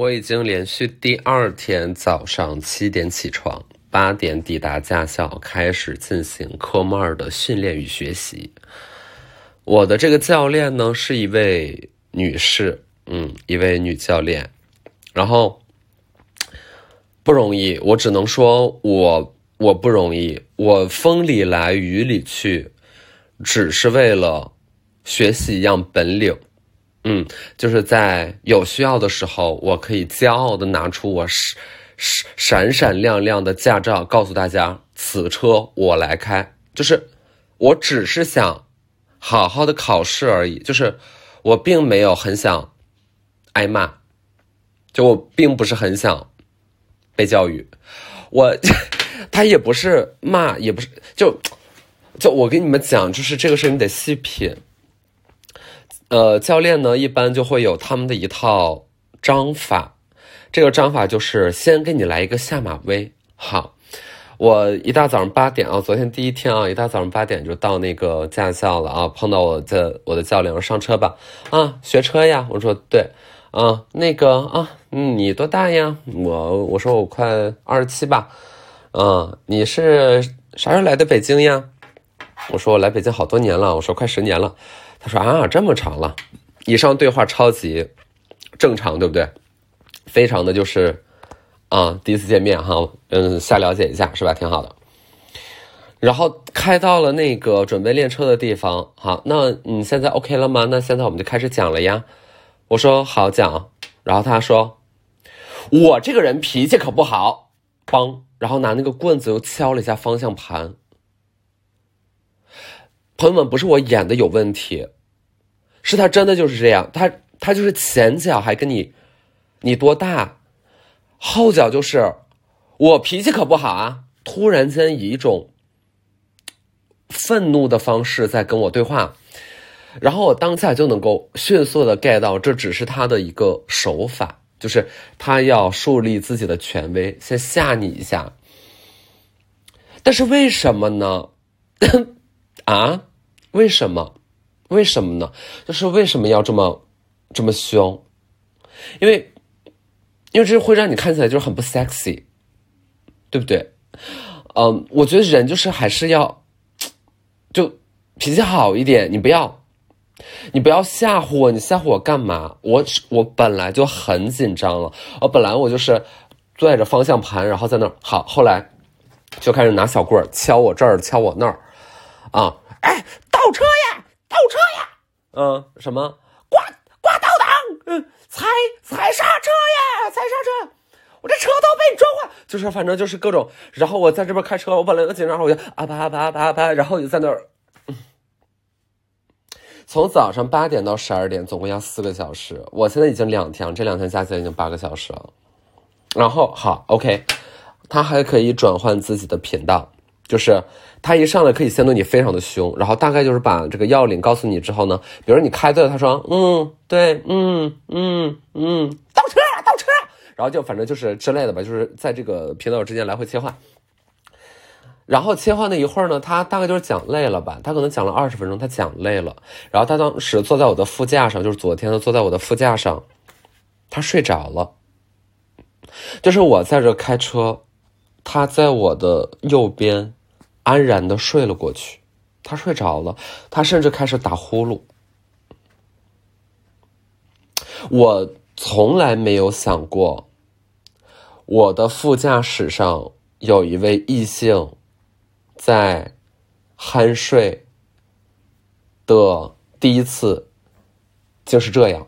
我已经连续第二天早上七点起床，八点抵达驾校，开始进行科目二的训练与学习。我的这个教练呢是一位女士，嗯，一位女教练，然后不容易，我只能说我我不容易，我风里来雨里去，只是为了学习一样本领。嗯，就是在有需要的时候，我可以骄傲的拿出我闪闪闪亮亮的驾照，告诉大家，此车我来开。就是我只是想好好的考试而已，就是我并没有很想挨骂，就我并不是很想被教育，我 他也不是骂，也不是就就我跟你们讲，就是这个事你得细品。呃，教练呢，一般就会有他们的一套章法。这个章法就是先给你来一个下马威。好，我一大早上八点啊，昨天第一天啊，一大早上八点就到那个驾校了啊，碰到我的我的教练，我说上车吧。啊，学车呀？我说对。啊，那个啊，你多大呀？我我说我快二十七吧。嗯，你是啥时候来的北京呀？我说我来北京好多年了。我说快十年了。他说啊，这么长了，以上对话超级正常，对不对？非常的就是啊，第一次见面哈，嗯，瞎了解一下是吧？挺好的。然后开到了那个准备练车的地方，好，那你现在 OK 了吗？那现在我们就开始讲了呀。我说好讲，然后他说我这个人脾气可不好，嘣，然后拿那个棍子又敲了一下方向盘。朋友们，不是我演的有问题，是他真的就是这样。他他就是前脚还跟你，你多大，后脚就是我脾气可不好啊！突然间以一种愤怒的方式在跟我对话，然后我当下就能够迅速的 get 到，这只是他的一个手法，就是他要树立自己的权威，先吓你一下。但是为什么呢？啊？为什么？为什么呢？就是为什么要这么这么凶？因为因为这会让你看起来就是很不 sexy，对不对？嗯，我觉得人就是还是要就脾气好一点。你不要你不要吓唬我，你吓唬我干嘛？我我本来就很紧张了，我本来我就是拽着方向盘，然后在那儿好，后来就开始拿小棍儿敲我这儿，敲我那儿，啊，哎。倒车呀，倒车呀，嗯，什么？挂挂倒档，嗯，踩踩刹车呀，踩刹车，我这车都被你撞坏，就是反正就是各种，然后我在这边开车，我本来就紧张，我就啊啪啪啪啪，然后就在那儿，从早上八点到十二点，总共要四个小时，我现在已经两天，这两天加起来已经八个小时了，然后好，OK，他还可以转换自己的频道。就是他一上来可以先对你非常的凶，然后大概就是把这个要领告诉你之后呢，比如你开对了，他说嗯对嗯嗯嗯倒车倒车，然后就反正就是之类的吧，就是在这个频道之间来回切换，然后切换了一会儿呢，他大概就是讲累了吧，他可能讲了二十分钟，他讲累了，然后他当时坐在我的副驾上，就是昨天的坐在我的副驾上，他睡着了，就是我在这开车，他在我的右边。安然的睡了过去，他睡着了，他甚至开始打呼噜。我从来没有想过，我的副驾驶上有一位异性在酣睡的第一次就是这样，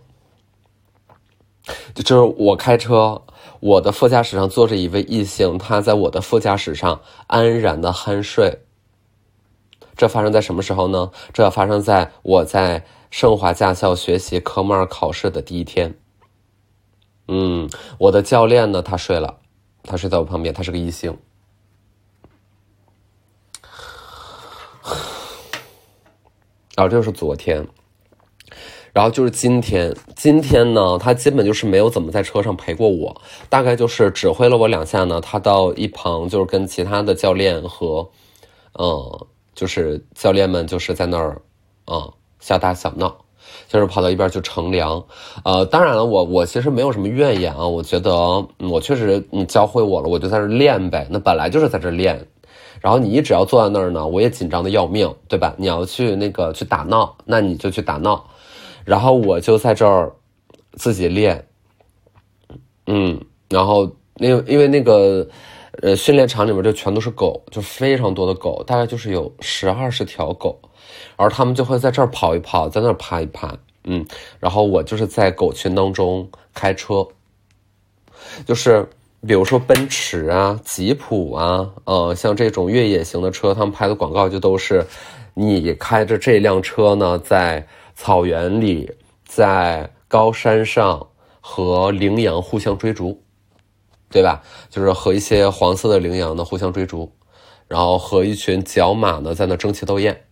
就就是我开车。我的副驾驶上坐着一位异性，他在我的副驾驶上安然的酣睡。这发生在什么时候呢？这发生在我在盛华驾校学习科目二考试的第一天。嗯，我的教练呢？他睡了，他睡在我旁边，他是个异性。然后这是昨天。然后就是今天，今天呢，他基本就是没有怎么在车上陪过我，大概就是指挥了我两下呢，他到一旁就是跟其他的教练和，嗯，就是教练们就是在那儿，嗯，小打小闹。就是跑到一边就乘凉。呃，当然了，我我其实没有什么怨言啊，我觉得我确实你教会我了，我就在这练呗。那本来就是在这练，然后你一只要坐在那儿呢，我也紧张的要命，对吧？你要去那个去打闹，那你就去打闹，然后我就在这儿自己练，嗯，然后因为因为那个。呃，训练场里面就全都是狗，就非常多的狗，大概就是有十二十条狗，而他们就会在这儿跑一跑，在那儿趴一趴，嗯，然后我就是在狗群当中开车，就是比如说奔驰啊、吉普啊，呃，像这种越野型的车，他们拍的广告就都是你开着这辆车呢，在草原里、在高山上和羚羊互相追逐。对吧？就是和一些黄色的羚羊呢互相追逐，然后和一群角马呢在那争奇斗艳，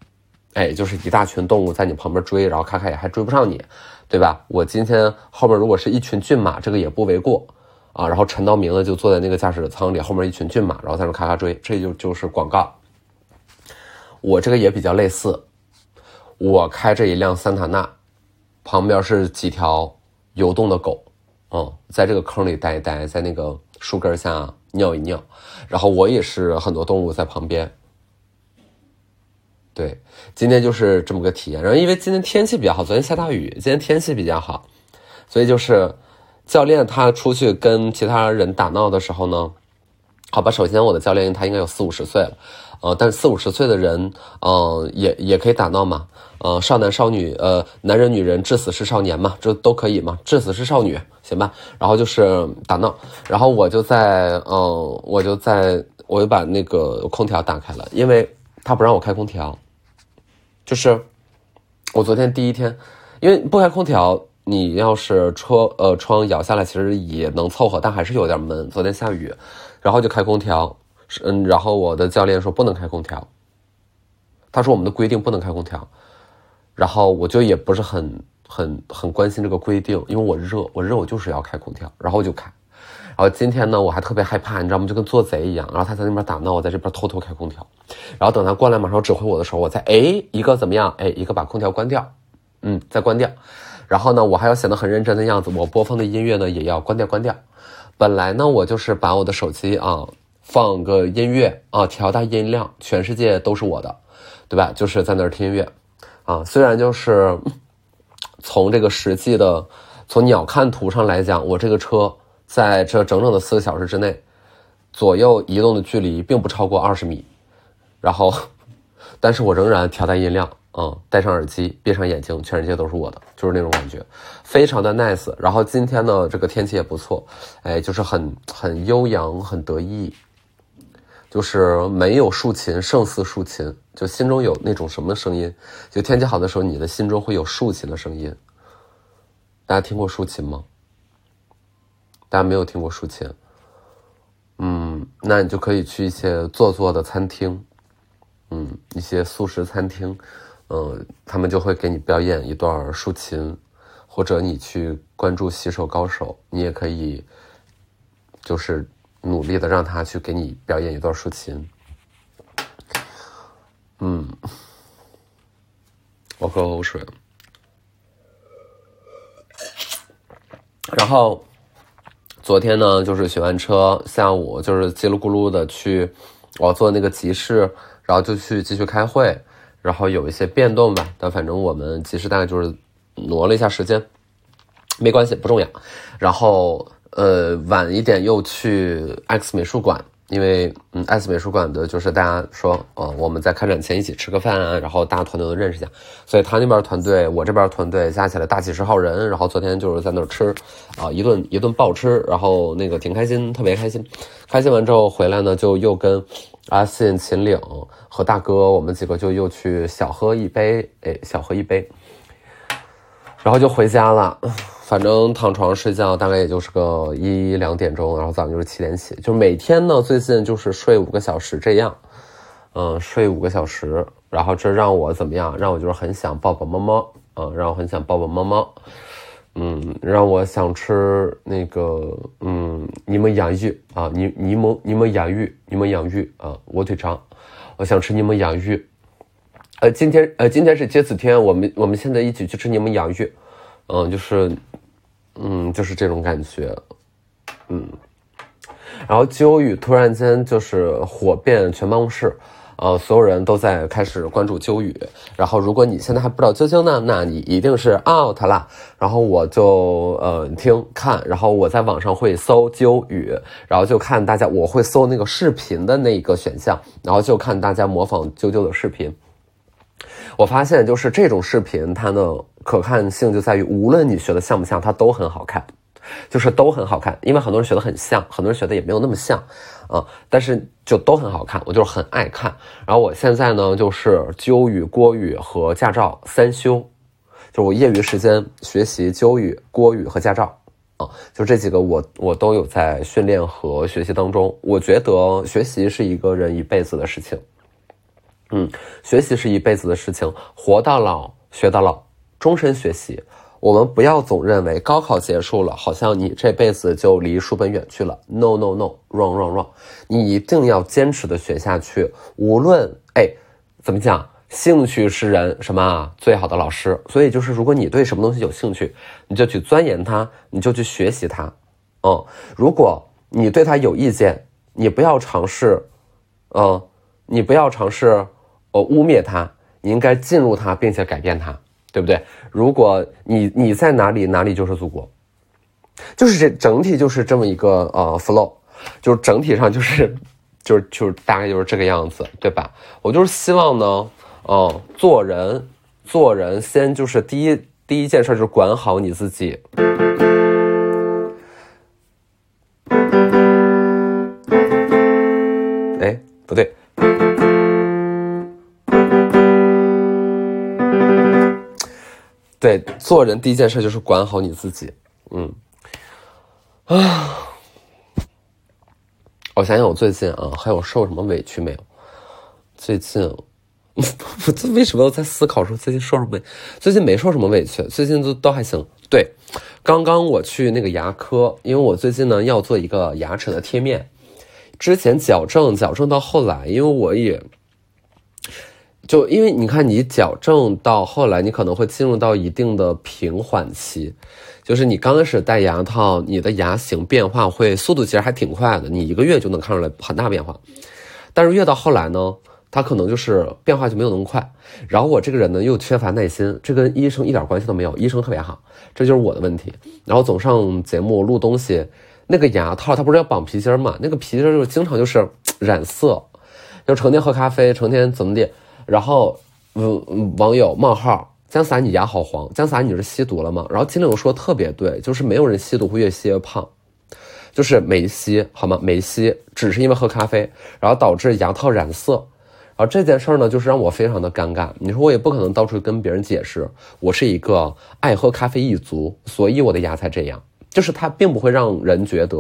哎，就是一大群动物在你旁边追，然后咔咔也还追不上你，对吧？我今天后面如果是一群骏马，这个也不为过啊。然后陈道明呢就坐在那个驾驶舱里，后面一群骏马，然后在那咔咔追，这就就是广告。我这个也比较类似，我开着一辆桑塔纳，旁边是几条游动的狗，嗯，在这个坑里待一待，在那个。树根下尿一尿，然后我也是很多动物在旁边。对，今天就是这么个体验。然后因为今天天气比较好，昨天下大雨，今天天气比较好，所以就是教练他出去跟其他人打闹的时候呢，好吧，首先我的教练他应该有四五十岁了，呃，但是四五十岁的人，嗯，也也可以打闹嘛。呃，少男少女，呃，男人女人，至死是少年嘛，这都可以嘛，至死是少女，行吧？然后就是打闹，然后我就在，嗯，我就在，我就把那个空调打开了，因为他不让我开空调，就是我昨天第一天，因为不开空调，你要是车呃窗摇下来，其实也能凑合，但还是有点闷。昨天下雨，然后就开空调，嗯，然后我的教练说不能开空调，他说我们的规定不能开空调。然后我就也不是很很很关心这个规定，因为我热，我热我就是要开空调，然后我就开。然后今天呢，我还特别害怕，你知道吗？就跟做贼一样。然后他在那边打闹，我在这边偷偷开空调。然后等他过来马上指挥我的时候，我再哎一个怎么样？哎一个把空调关掉，嗯，再关掉。然后呢，我还要显得很认真的样子，我播放的音乐呢也要关掉关掉。本来呢，我就是把我的手机啊放个音乐啊，调大音量，全世界都是我的，对吧？就是在那儿听音乐。啊，虽然就是从这个实际的从鸟瞰图上来讲，我这个车在这整整的四个小时之内，左右移动的距离并不超过二十米，然后，但是我仍然调大音量，嗯，戴上耳机，闭上眼睛，全世界都是我的，就是那种感觉，非常的 nice。然后今天呢，这个天气也不错，哎，就是很很悠扬，很得意。就是没有竖琴胜似竖琴，就心中有那种什么声音，就天气好的时候，你的心中会有竖琴的声音。大家听过竖琴吗？大家没有听过竖琴，嗯，那你就可以去一些做作的餐厅，嗯，一些素食餐厅，嗯，他们就会给你表演一段竖琴，或者你去关注洗手高手，你也可以，就是。努力的让他去给你表演一段竖琴，嗯，我喝口水。然后昨天呢，就是学完车，下午就是叽里咕噜的去我做那个集市，然后就去继续开会，然后有一些变动吧，但反正我们集市大概就是挪了一下时间，没关系，不重要。然后。呃，晚一点又去 X 美术馆，因为嗯，X 美术馆的就是大家说，呃，我们在开展前一起吃个饭啊，然后大家团队都认识一下，所以他那边团队，我这边团队加起来大几十号人，然后昨天就是在那儿吃，啊，一顿一顿暴吃，然后那个挺开心，特别开心，开心完之后回来呢，就又跟阿信、秦岭和大哥，我们几个就又去小喝一杯，哎，小喝一杯，然后就回家了。反正躺床睡觉大概也就是个一两点钟，然后早上就是七点起，就每天呢最近就是睡五个小时这样，嗯，睡五个小时，然后这让我怎么样？让我就是很想抱抱猫猫，嗯，让我很想抱抱猫猫，嗯，让我想吃那个，嗯，柠檬洋芋啊，柠柠檬柠檬洋芋，柠檬洋芋啊，火腿肠，我想吃柠檬洋芋，呃，今天呃，今天是接子天，我们我们现在一起去吃柠檬洋芋，嗯，就是，嗯，就是这种感觉，嗯。然后鸠语突然间就是火遍全办公室，呃，所有人都在开始关注鸠语。然后如果你现在还不知道究竟呢，那你一定是 out 啦。然后我就呃听看，然后我在网上会搜鸠语，然后就看大家，我会搜那个视频的那个选项，然后就看大家模仿啾啾的视频。我发现，就是这种视频，它的可看性就在于，无论你学的像不像，它都很好看，就是都很好看。因为很多人学的很像，很多人学的也没有那么像，啊，但是就都很好看，我就是很爱看。然后我现在呢，就是鸠语、郭语和驾照三修，就我业余时间学习鸠语、郭语和驾照，啊，就这几个我我都有在训练和学习当中。我觉得学习是一个人一辈子的事情。嗯，学习是一辈子的事情，活到老学到老，终身学习。我们不要总认为高考结束了，好像你这辈子就离书本远去了。No No No，Wrong Wrong Wrong，你一定要坚持的学下去。无论哎怎么讲，兴趣是人什么最好的老师。所以就是，如果你对什么东西有兴趣，你就去钻研它，你就去学习它。嗯，如果你对它有意见，你不要尝试，嗯，你不要尝试。呃，污蔑他，你应该进入他，并且改变他，对不对？如果你你在哪里，哪里就是祖国，就是这整体就是这么一个呃 flow，就是整体上就是 就是就是大概就是这个样子，对吧？我就是希望呢，嗯，做人做人先就是第一第一件事就是管好你自己。对，做人第一件事就是管好你自己。嗯，啊，我想想，我最近啊，还有受什么委屈没有？最近，我为什么要在思考说最近受什么？最近没受什么委屈，最近都都还行。对，刚刚我去那个牙科，因为我最近呢要做一个牙齿的贴面，之前矫正矫正到后来，因为我也。就因为你看，你矫正到后来，你可能会进入到一定的平缓期，就是你刚开始戴牙套，你的牙形变化会速度其实还挺快的，你一个月就能看出来很大变化。但是越到后来呢，它可能就是变化就没有那么快。然后我这个人呢又缺乏耐心，这跟医生一点关系都没有，医生特别好，这就是我的问题。然后总上节目录东西，那个牙套它不是要绑皮筋嘛？那个皮筋就经常就是染色，就成天喝咖啡，成天怎么的。然后，嗯，网友冒号江洒，你牙好黄，江洒你是吸毒了吗？然后金柳说特别对，就是没有人吸毒会越吸越胖，就是没吸好吗？没吸，只是因为喝咖啡，然后导致牙套染色。然后这件事儿呢，就是让我非常的尴尬。你说我也不可能到处跟别人解释，我是一个爱喝咖啡一族，所以我的牙才这样。就是它并不会让人觉得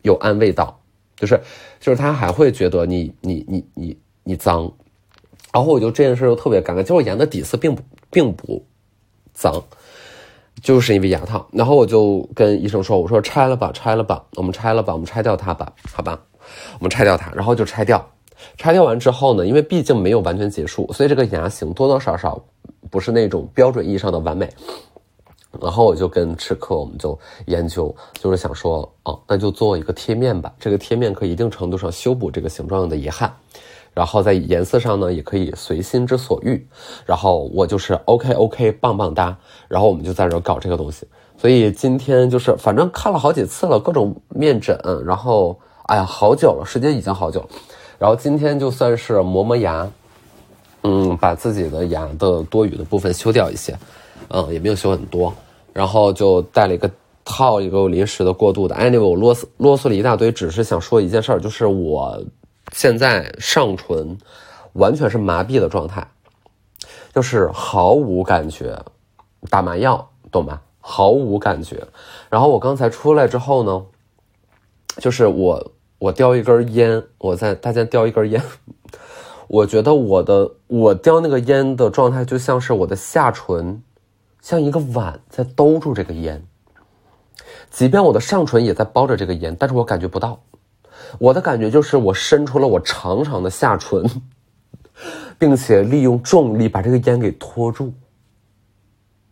有安慰到，就是就是他还会觉得你你你你你脏。然后我就这件事就特别尴尬，就我牙的底色并不并不脏，就是因为牙套。然后我就跟医生说：“我说拆了吧，拆了吧，我们拆了吧，我们拆掉它吧，好吧，我们拆掉它。”然后就拆掉。拆掉完之后呢，因为毕竟没有完全结束，所以这个牙型多多少少不是那种标准意义上的完美。然后我就跟齿科我们就研究，就是想说，哦，那就做一个贴面吧。这个贴面可以一定程度上修补这个形状的遗憾。然后在颜色上呢，也可以随心之所欲。然后我就是 OK OK 棒棒哒。然后我们就在这搞这个东西。所以今天就是反正看了好几次了，各种面诊。然后哎呀，好久了，时间已经好久。然后今天就算是磨磨牙，嗯，把自己的牙的多余的部分修掉一些，嗯，也没有修很多。然后就带了一个套，一个临时的过渡的。Anyway，我啰嗦啰嗦了一大堆，只是想说一件事儿，就是我。现在上唇完全是麻痹的状态，就是毫无感觉，打麻药懂吗？毫无感觉。然后我刚才出来之后呢，就是我我叼一根烟，我在大家叼一根烟，我觉得我的我叼那个烟的状态就像是我的下唇像一个碗在兜住这个烟，即便我的上唇也在包着这个烟，但是我感觉不到。我的感觉就是，我伸出了我长长的下唇，并且利用重力把这个烟给拖住。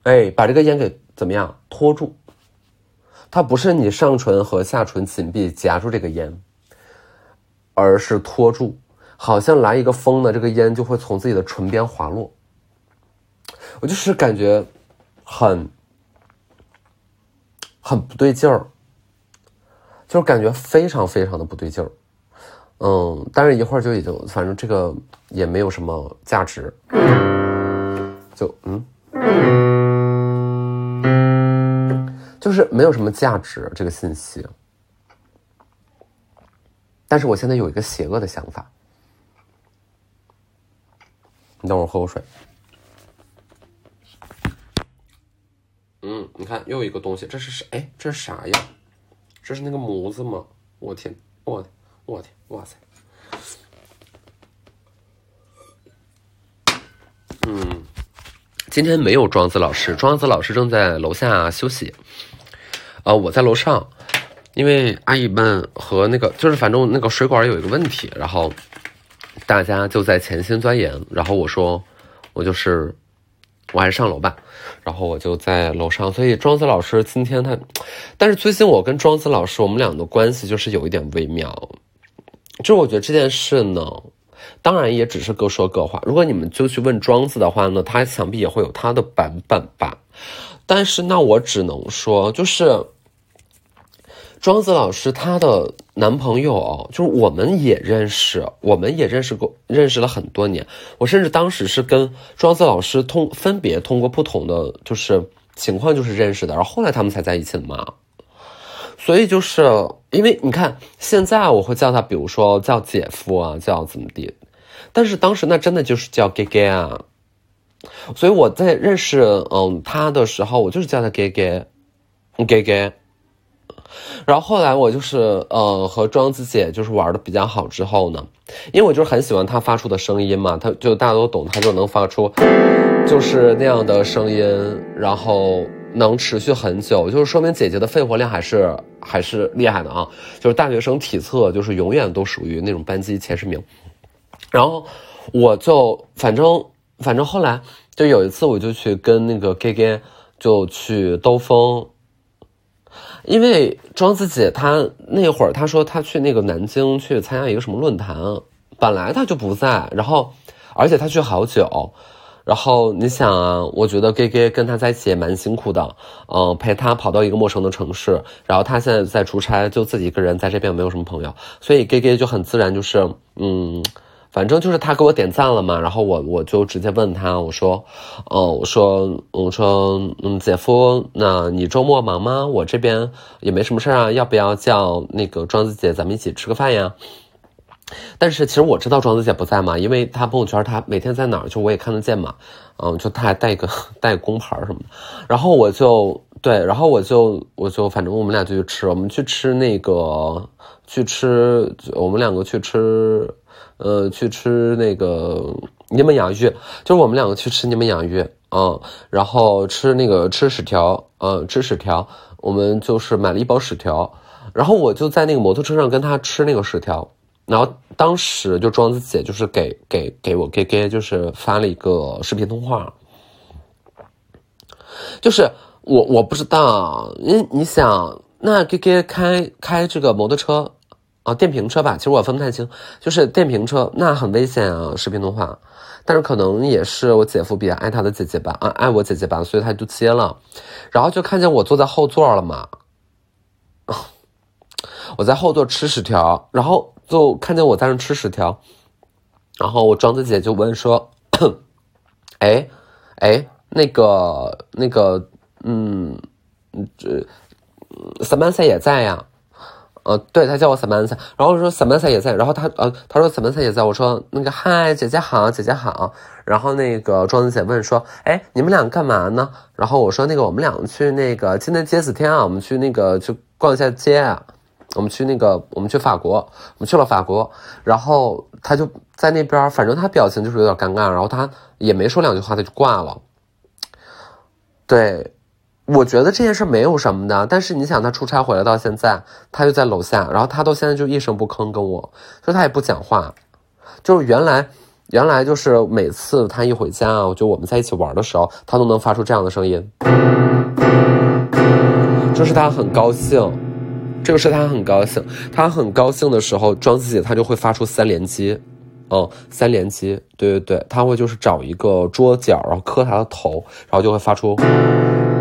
哎，把这个烟给怎么样拖住？它不是你上唇和下唇紧闭夹住这个烟，而是拖住，好像来一个风呢，这个烟就会从自己的唇边滑落。我就是感觉很很不对劲儿。就是感觉非常非常的不对劲儿，嗯，但是一会儿就已经，反正这个也没有什么价值，就嗯，就是没有什么价值这个信息。但是我现在有一个邪恶的想法，你等会儿喝口水。嗯，你看又一个东西，这是啥？哎，这是啥呀？这是那个模子吗？我天，我我天，哇塞！嗯，今天没有庄子老师，庄子老师正在楼下休息。呃，我在楼上，因为阿姨们和那个就是反正那个水管有一个问题，然后大家就在潜心钻研。然后我说，我就是我还是上楼吧。然后我就在楼上，所以庄子老师今天他，但是最近我跟庄子老师我们俩的关系就是有一点微妙，就是我觉得这件事呢，当然也只是各说各话。如果你们就去问庄子的话呢，他想必也会有他的版本吧。但是那我只能说，就是。庄子老师她的男朋友就是我们也认识，我们也认识过，认识了很多年。我甚至当时是跟庄子老师通分别通过不同的就是情况就是认识的，然后后来他们才在一起的嘛。所以就是因为你看现在我会叫他，比如说叫姐夫啊，叫怎么地，但是当时那真的就是叫 gay gay 啊。所以我在认识嗯他的时候，我就是叫他 gay gay gay gay。然后后来我就是呃和庄子姐就是玩的比较好之后呢，因为我就是很喜欢她发出的声音嘛，她就大家都懂，她就能发出就是那样的声音，然后能持续很久，就是说明姐姐的肺活量还是还是厉害的啊，就是大学生体测就是永远都属于那种班级前十名。然后我就反正反正后来就有一次我就去跟那个 gay gay 就去兜风。因为庄子姐她那会儿她说她去那个南京去参加一个什么论坛，本来她就不在，然后而且她去好久，然后你想啊，我觉得 gay gay 跟他在一起也蛮辛苦的，嗯，陪他跑到一个陌生的城市，然后他现在在出差，就自己一个人在这边没有什么朋友，所以 gay gay 就很自然就是嗯。反正就是他给我点赞了嘛，然后我我就直接问他，我说，哦，我说，我说，嗯，姐夫，那你周末忙吗？我这边也没什么事啊，要不要叫那个庄子姐咱们一起吃个饭呀？但是其实我知道庄子姐不在嘛，因为她朋友圈她每天在哪儿，就我也看得见嘛，嗯，就她还带个 带工牌什么的，然后我就对，然后我就我就反正我们俩就去吃，我们去吃那个去吃，我们两个去吃。呃，去吃那个柠檬洋芋，就是我们两个去吃柠檬洋芋，嗯，然后吃那个吃屎条，嗯，吃屎条，我们就是买了一包屎条，然后我就在那个摩托车上跟他吃那个屎条，然后当时就庄子姐就是给给给我给给就是发了一个视频通话，就是我我不知道，因你想那给给开开这个摩托车。啊，电瓶车吧，其实我分不太清，就是电瓶车，那很危险啊，视频通话。但是可能也是我姐夫比较爱他的姐姐吧，啊，爱我姐姐吧，所以他就接了，然后就看见我坐在后座了嘛，我在后座吃屎条，然后就看见我在那吃屎条，然后我庄子姐就问说，哎，哎，那个那个，嗯，这三班赛也在呀。呃，对他叫我伞曼彩然后说伞曼彩也在，然后他呃他说伞曼彩也在，我说那个嗨姐姐好，姐姐好，然后那个庄子姐问说，哎你们俩干嘛呢？然后我说那个我们俩去那个今天接子天啊，我们去那个去逛一下街啊，我们去那个我们去法国，我们去了法国，然后他就在那边，反正他表情就是有点尴尬，然后他也没说两句话他就挂了，对。我觉得这件事没有什么的，但是你想，他出差回来到现在，他就在楼下，然后他到现在就一声不吭跟我，说他也不讲话，就是原来原来就是每次他一回家啊，就我们在一起玩的时候，他都能发出这样的声音，就是他很高兴，这个是他很高兴，他很高兴的时候，庄子姐他就会发出三连击，嗯，三连击，对对对，他会就是找一个桌角，然后磕他的头，然后就会发出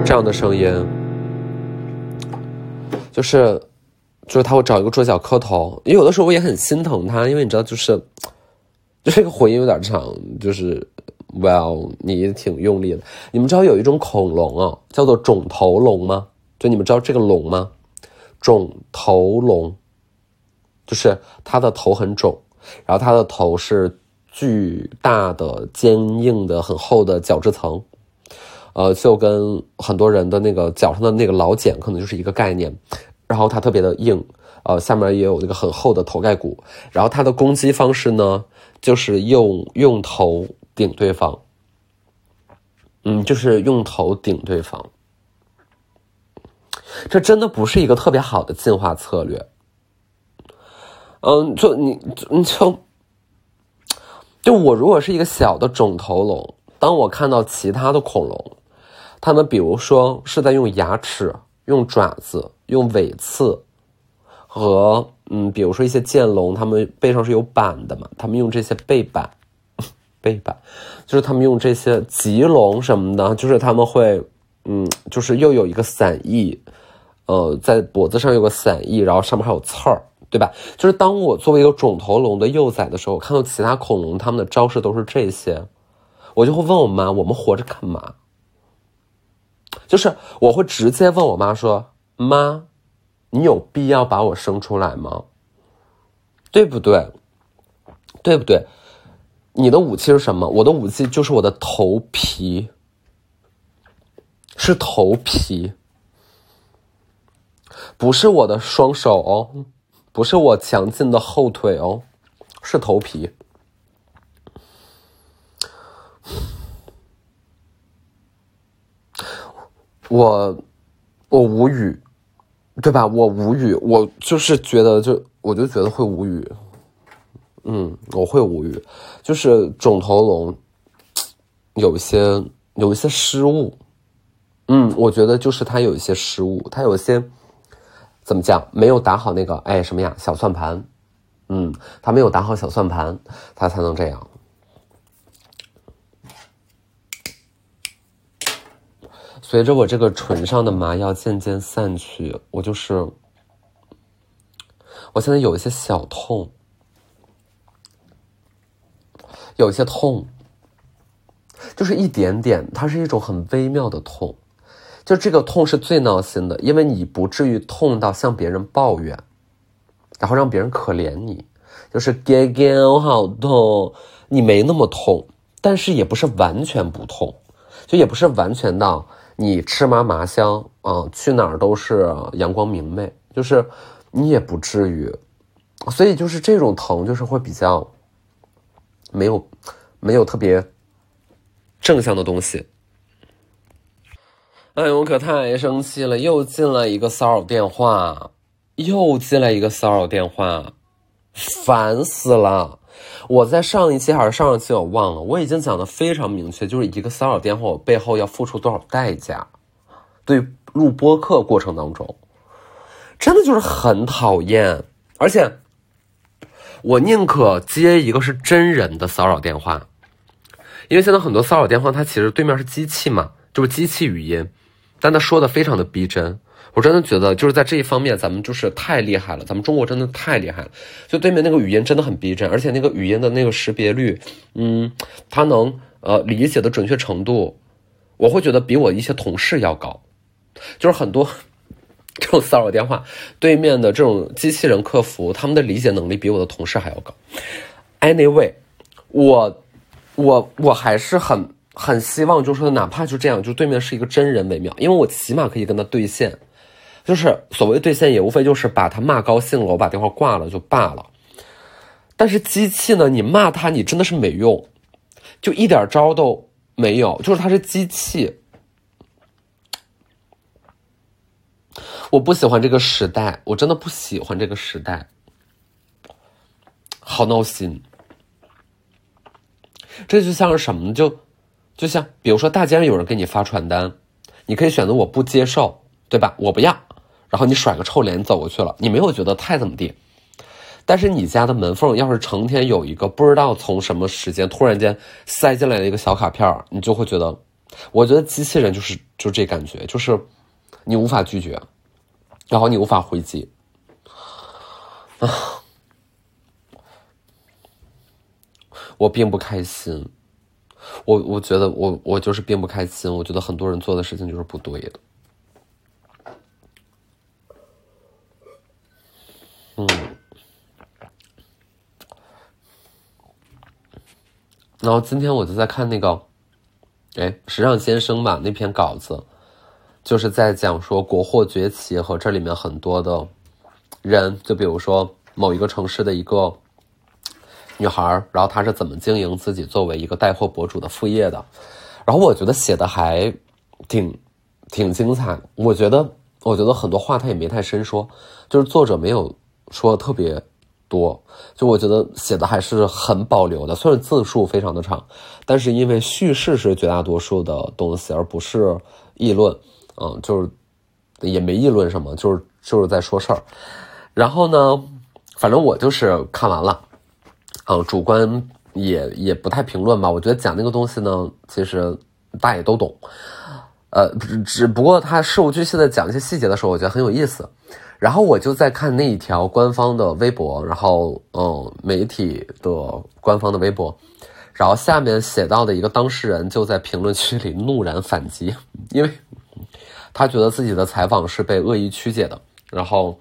这样的声音，就是就是他会找一个桌角磕头，因为有的时候我也很心疼他，因为你知道就是。就这个回音有点长，就是 Well，你挺用力的。你们知道有一种恐龙啊，叫做肿头龙吗？就你们知道这个龙吗？肿头龙，就是它的头很肿，然后它的头是巨大的、坚硬的、很厚的角质层，呃，就跟很多人的那个脚上的那个老茧可能就是一个概念。然后它特别的硬，呃，下面也有那个很厚的头盖骨。然后它的攻击方式呢？就是用用头顶对方，嗯，就是用头顶对方，这真的不是一个特别好的进化策略。嗯，就你你就就我如果是一个小的肿头龙，当我看到其他的恐龙，它们比如说是在用牙齿、用爪子、用尾刺和。嗯，比如说一些剑龙，他们背上是有板的嘛，他们用这些背板，背板，就是他们用这些棘龙什么的，就是他们会，嗯，就是又有一个伞翼，呃，在脖子上有个伞翼，然后上面还有刺儿，对吧？就是当我作为一个肿头龙的幼崽的时候，看到其他恐龙他们的招式都是这些，我就会问我妈：我们活着干嘛？就是我会直接问我妈说：妈。你有必要把我生出来吗？对不对？对不对？你的武器是什么？我的武器就是我的头皮，是头皮，不是我的双手哦，不是我强劲的后腿哦，是头皮。我，我无语。对吧？我无语，我就是觉得，就我就觉得会无语。嗯，我会无语，就是肿头龙有一些有一些失误。嗯，我觉得就是他有一些失误，他有一些怎么讲，没有打好那个哎什么呀小算盘。嗯，他没有打好小算盘，他才能这样。随着我这个唇上的麻药渐渐散去，我就是，我现在有一些小痛，有一些痛，就是一点点，它是一种很微妙的痛，就这个痛是最闹心的，因为你不至于痛到向别人抱怨，然后让别人可怜你，就是哥哥我好痛，你没那么痛，但是也不是完全不痛，就也不是完全到。你吃嘛嘛香啊，去哪儿都是阳光明媚，就是你也不至于，所以就是这种疼就是会比较没有没有特别正向的东西。哎，我可太生气了，又进来一个骚扰电话，又进来一个骚扰电话，烦死了。我在上一期还是上上期我忘了，我已经讲的非常明确，就是一个骚扰电话，我背后要付出多少代价。对录播课过程当中，真的就是很讨厌，而且我宁可接一个是真人的骚扰电话，因为现在很多骚扰电话，它其实对面是机器嘛，就是机器语音，但他说的非常的逼真。我真的觉得，就是在这一方面，咱们就是太厉害了。咱们中国真的太厉害了，就对面那个语音真的很逼真，而且那个语音的那个识别率，嗯，他能呃理解的准确程度，我会觉得比我一些同事要高。就是很多 这种骚扰电话，对面的这种机器人客服，他们的理解能力比我的同事还要高。Anyway，我我我还是很很希望，就是哪怕就这样，就对面是一个真人为妙，因为我起码可以跟他对线。就是所谓兑现，也无非就是把他骂高兴了，我把电话挂了就罢了。但是机器呢，你骂他，你真的是没用，就一点招都没有。就是它是机器，我不喜欢这个时代，我真的不喜欢这个时代，好闹心。这就像是什么呢？就就像比如说大街上有人给你发传单，你可以选择我不接受，对吧？我不要，然后你甩个臭脸走过去了，你没有觉得太怎么地。但是你家的门缝要是成天有一个不知道从什么时间突然间塞进来的一个小卡片你就会觉得，我觉得机器人就是就这感觉，就是你无法拒绝，然后你无法回击，啊，我并不开心，我我觉得我我就是并不开心，我觉得很多人做的事情就是不对的，然后今天我就在看那个，哎，时尚先生吧那篇稿子，就是在讲说国货崛起和这里面很多的人，就比如说某一个城市的一个女孩然后她是怎么经营自己作为一个带货博主的副业的，然后我觉得写的还挺挺精彩，我觉得我觉得很多话他也没太深说，就是作者没有说特别。多，就我觉得写的还是很保留的，虽然字数非常的长，但是因为叙事是绝大多数的东西，而不是议论，嗯，就是也没议论什么，就是就是在说事儿。然后呢，反正我就是看完了，嗯，主观也也不太评论吧。我觉得讲那个东西呢，其实大家也都懂，呃，只只不过他事无巨细的讲一些细节的时候，我觉得很有意思。然后我就在看那一条官方的微博，然后嗯，媒体的官方的微博，然后下面写到的一个当事人就在评论区里怒然反击，因为他觉得自己的采访是被恶意曲解的，然后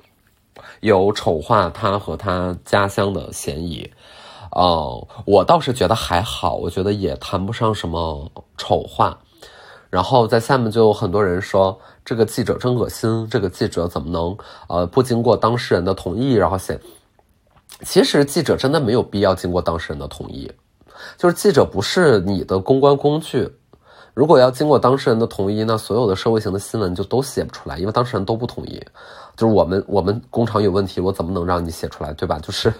有丑化他和他家乡的嫌疑。哦，我倒是觉得还好，我觉得也谈不上什么丑化。然后在下面就有很多人说。这个记者真恶心！这个记者怎么能呃不经过当事人的同意然后写？其实记者真的没有必要经过当事人的同意，就是记者不是你的公关工具。如果要经过当事人的同意，那所有的社会型的新闻就都写不出来，因为当事人都不同意。就是我们我们工厂有问题，我怎么能让你写出来，对吧？就是。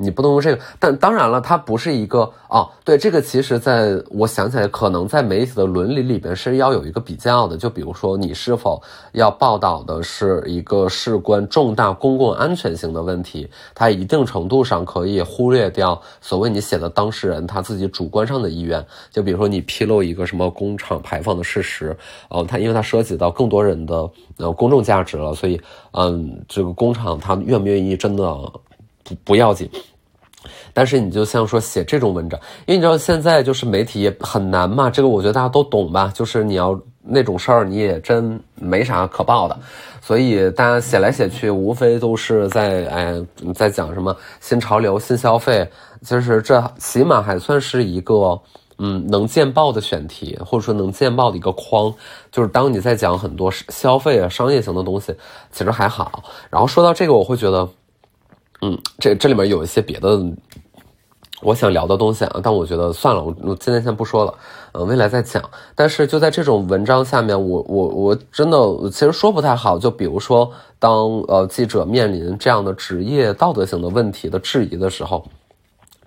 你不能用这个，但当然了，它不是一个哦。对，这个其实在我想起来，可能在媒体的伦理里边是要有一个比较的。就比如说，你是否要报道的是一个事关重大公共安全性的问题，它一定程度上可以忽略掉所谓你写的当事人他自己主观上的意愿。就比如说，你披露一个什么工厂排放的事实，哦，它因为它涉及到更多人的呃公众价值了，所以嗯，这个工厂它愿不愿意真的？不不要紧，但是你就像说写这种文章，因为你知道现在就是媒体也很难嘛，这个我觉得大家都懂吧，就是你要那种事儿你也真没啥可报的，所以大家写来写去无非都是在哎在讲什么新潮流、新消费，其实这起码还算是一个嗯能见报的选题，或者说能见报的一个框，就是当你在讲很多消费啊商业型的东西，其实还好。然后说到这个，我会觉得。嗯，这这里面有一些别的我想聊的东西啊，但我觉得算了，我我今天先不说了，嗯，未来再讲。但是就在这种文章下面，我我我真的其实说不太好。就比如说，当呃记者面临这样的职业道德性的问题的质疑的时候，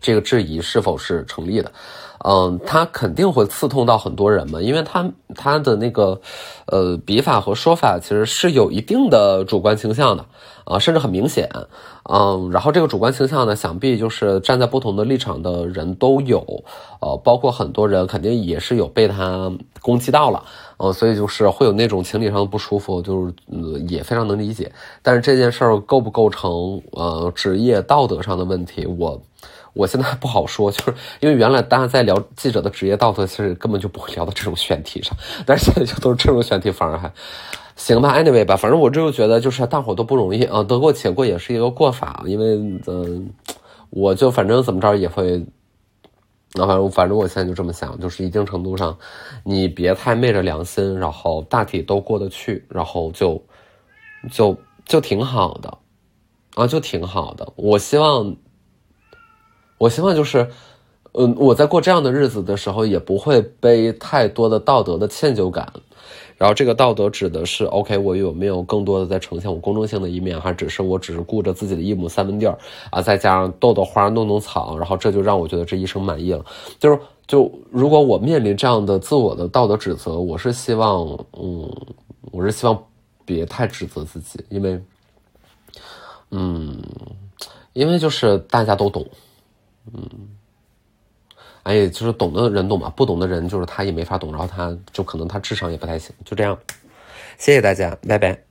这个质疑是否是成立的？嗯，他肯定会刺痛到很多人嘛，因为他他的那个呃笔法和说法其实是有一定的主观倾向的。啊，甚至很明显，嗯，然后这个主观倾向呢，想必就是站在不同的立场的人都有，呃，包括很多人肯定也是有被他攻击到了，呃，所以就是会有那种情理上的不舒服，就是也非常能理解。但是这件事儿构不构成呃职业道德上的问题，我我现在不好说，就是因为原来大家在聊记者的职业道德，其实根本就不会聊到这种选题上，但是现在就都是这种选题，反而还。行吧，anyway 吧，反正我这就觉得就是大伙都不容易啊，得过且过也是一个过法，因为嗯，我就反正怎么着也会，那反正反正我现在就这么想，就是一定程度上，你别太昧着良心，然后大体都过得去，然后就就就挺好的啊，就挺好的。我希望，我希望就是嗯，我在过这样的日子的时候，也不会背太多的道德的歉疚感。然后这个道德指的是，OK，我有没有更多的在呈现我公正性的一面，还只是我只是顾着自己的一亩三分地儿啊，再加上逗逗花、弄弄草，然后这就让我觉得这一生满意了。就是就如果我面临这样的自我的道德指责，我是希望，嗯，我是希望别太指责自己，因为，嗯，因为就是大家都懂，嗯。哎，就是懂的人懂吧，不懂的人就是他也没法懂，然后他就可能他智商也不太行，就这样。谢谢大家，拜拜。